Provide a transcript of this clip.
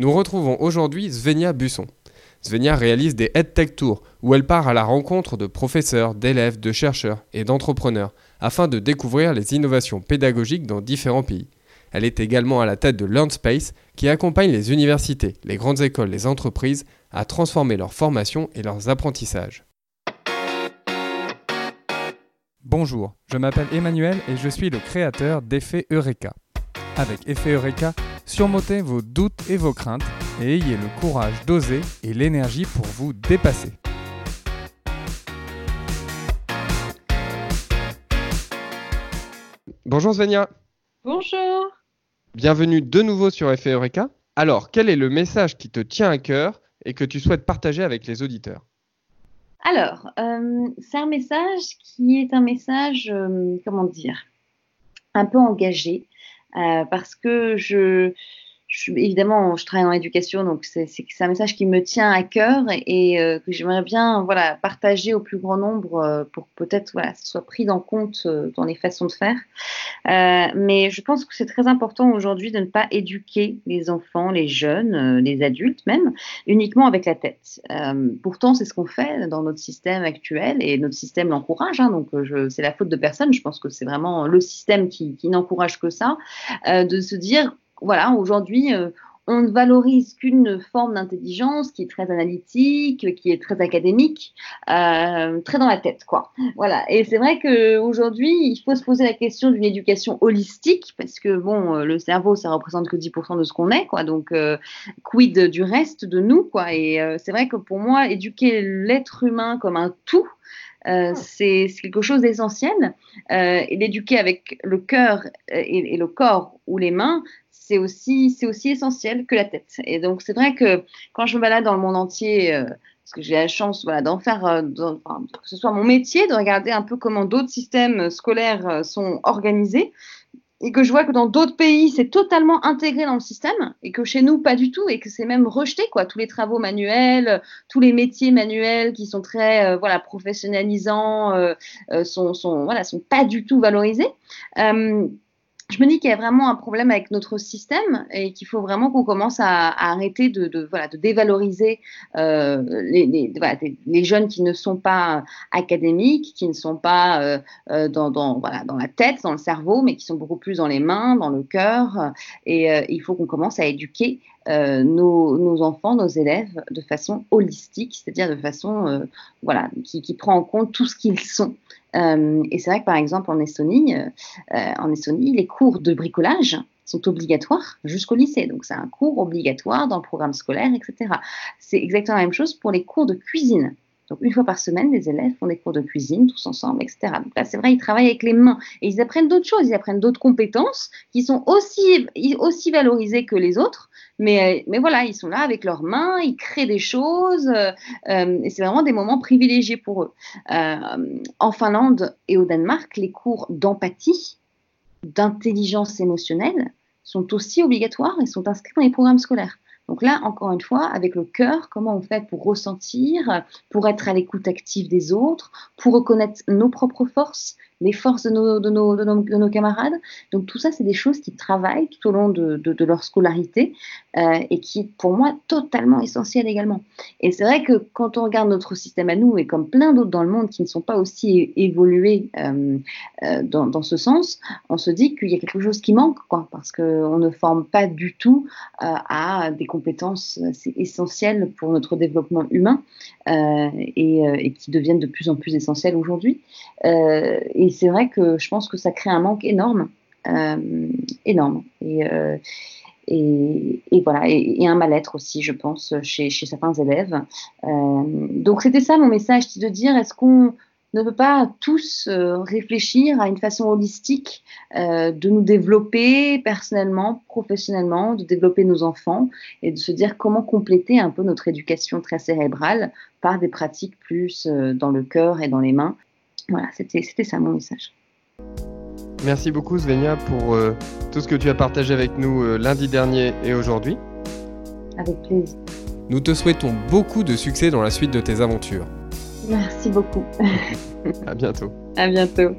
Nous retrouvons aujourd'hui Svenia Busson. Svenia réalise des EdTech Tours où elle part à la rencontre de professeurs, d'élèves, de chercheurs et d'entrepreneurs afin de découvrir les innovations pédagogiques dans différents pays. Elle est également à la tête de LearnSpace qui accompagne les universités, les grandes écoles, les entreprises à transformer leur formation et leurs apprentissages. Bonjour, je m'appelle Emmanuel et je suis le créateur d'Effet Eureka. Avec Effet Eureka, surmontez vos doutes et vos craintes et ayez le courage d'oser et l'énergie pour vous dépasser. Bonjour Svenia. Bonjour. Bienvenue de nouveau sur Effet Eureka. Alors, quel est le message qui te tient à cœur et que tu souhaites partager avec les auditeurs? Alors, euh, c'est un message qui est un message, euh, comment dire, un peu engagé, euh, parce que je, évidemment, je travaille en éducation, donc c'est un message qui me tient à cœur et, euh, que j'aimerais bien voilà, partager au plus grand nombre euh, pour peut-être voilà, ce soit pris en compte euh, dans les façons de faire. mais je pense que c'est très important aujourd'hui de ne pas éduquer les enfants, les jeunes, les adultes même, uniquement avec la tête. pourtant, c'est ce qu'on fait dans notre système actuel et notre système l'encourage, hein, donc c'est la faute de personne. Je pense que c'est vraiment le système qui, qui n'encourage que ça, de se dire voilà, aujourd'hui, euh, on ne valorise qu'une forme d'intelligence qui est très analytique, qui est très académique, euh, très dans la tête, quoi. Voilà. Et c'est vrai qu'aujourd'hui, il faut se poser la question d'une éducation holistique, parce que bon, euh, le cerveau, ça représente que 10% de ce qu'on est, quoi. Donc, quid du reste de nous, quoi? Et c'est vrai que pour moi, éduquer l'être humain comme un tout, c'est quelque chose d'essentiel. et l'éduquer avec le cœur et, le corps ou les mains, c'est aussi, c'est aussi essentiel que la tête. Et donc, c'est vrai que quand je me balade dans le monde entier, euh, parce que j'ai la chance voilà, d'en faire, euh, que ce soit mon métier, de regarder un peu comment d'autres systèmes scolaires euh, sont organisés, et que je vois que dans d'autres pays, c'est totalement intégré dans le système, et que chez nous, pas du tout, et que c'est même rejeté, quoi. Tous les travaux manuels, tous les métiers manuels qui sont très, voilà, professionnalisants, sont, sont, voilà, sont pas du tout valorisés je me dis qu'il y a vraiment un problème avec notre système et qu'il faut vraiment qu'on commence à, arrêter de, voilà, de dévaloriser euh, les, les, jeunes qui ne sont pas académiques, qui ne sont pas euh, euh, dans, dans, voilà, dans la tête, dans le cerveau, mais qui sont beaucoup plus dans les mains, dans le cœur. Et il faut qu'on commence à éduquer nos, nos, enfants, nos élèves de façon holistique, c'est-à-dire de façon voilà, qui, qui, prend en compte tout ce qu'ils sont. Euh, et c'est vrai que par exemple en Estonie, euh, euh, en Estonie, les cours de bricolage sont obligatoires jusqu'au lycée. Donc c'est un cours obligatoire dans le programme scolaire, etc. C'est exactement la même chose pour les cours de cuisine. Donc une fois par semaine, les élèves font des cours de cuisine tous ensemble, etc. C'est vrai, ils travaillent avec les mains et ils apprennent d'autres choses, ils apprennent d'autres compétences qui sont aussi, aussi valorisées que les autres. Mais, mais voilà, ils sont là avec leurs mains, ils créent des choses euh, euh, et c'est vraiment des moments privilégiés pour eux. Euh, en Finlande et au Danemark, les cours d'empathie, d'intelligence émotionnelle sont aussi obligatoires et sont inscrits dans les programmes scolaires. Donc là, encore une fois, avec le cœur, comment on fait pour ressentir, pour être à l'écoute active des autres, pour reconnaître nos propres forces, les forces de nos, de nos, de nos, camarades. Donc tout ça, c'est des choses qui travaillent tout au long de, leur scolarité euh, et qui pour moi, totalement essentielles également. Et c'est vrai que quand on regarde notre système à nous, et comme plein d'autres dans le monde qui ne sont pas aussi évolués euh, euh, dans, ce sens, on se dit qu'il y a quelque chose qui manque, parce qu'on ne forme pas du tout à des compétences essentielles pour notre développement humain et, qui deviennent de plus en plus essentielles aujourd'hui. C'est vrai que je pense que ça crée un manque énorme, euh, énorme. Euh, et, et, voilà, et, un mal-être aussi, je pense, chez, chez certains élèves. Euh, donc c'était ça mon message, c'est de dire est-ce qu'on ne peut pas tous réfléchir à une façon holistique de nous développer personnellement, professionnellement, de développer nos enfants et de se dire comment compléter un peu notre éducation très cérébrale par des pratiques plus dans le cœur et dans les mains. Voilà, c'était ça mon message. Merci beaucoup Svenia pour euh, tout ce que tu as partagé avec nous euh, lundi dernier et aujourd'hui. Avec plaisir. Nous te souhaitons beaucoup de succès dans la suite de tes aventures. Merci beaucoup. à bientôt. À bientôt.